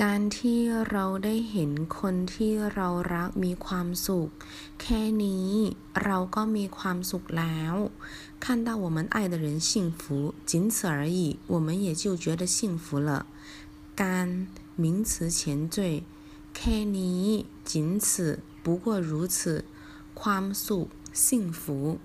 การที่เราได้เห็นคนที่เรารักมีความสุข แค่นี้เราก็มีความสุขแล้ว看到我们爱的人幸福仅此而已我们也就觉得幸福了การ名词前缀แค่นี้仅此不过如此ความสุข幸福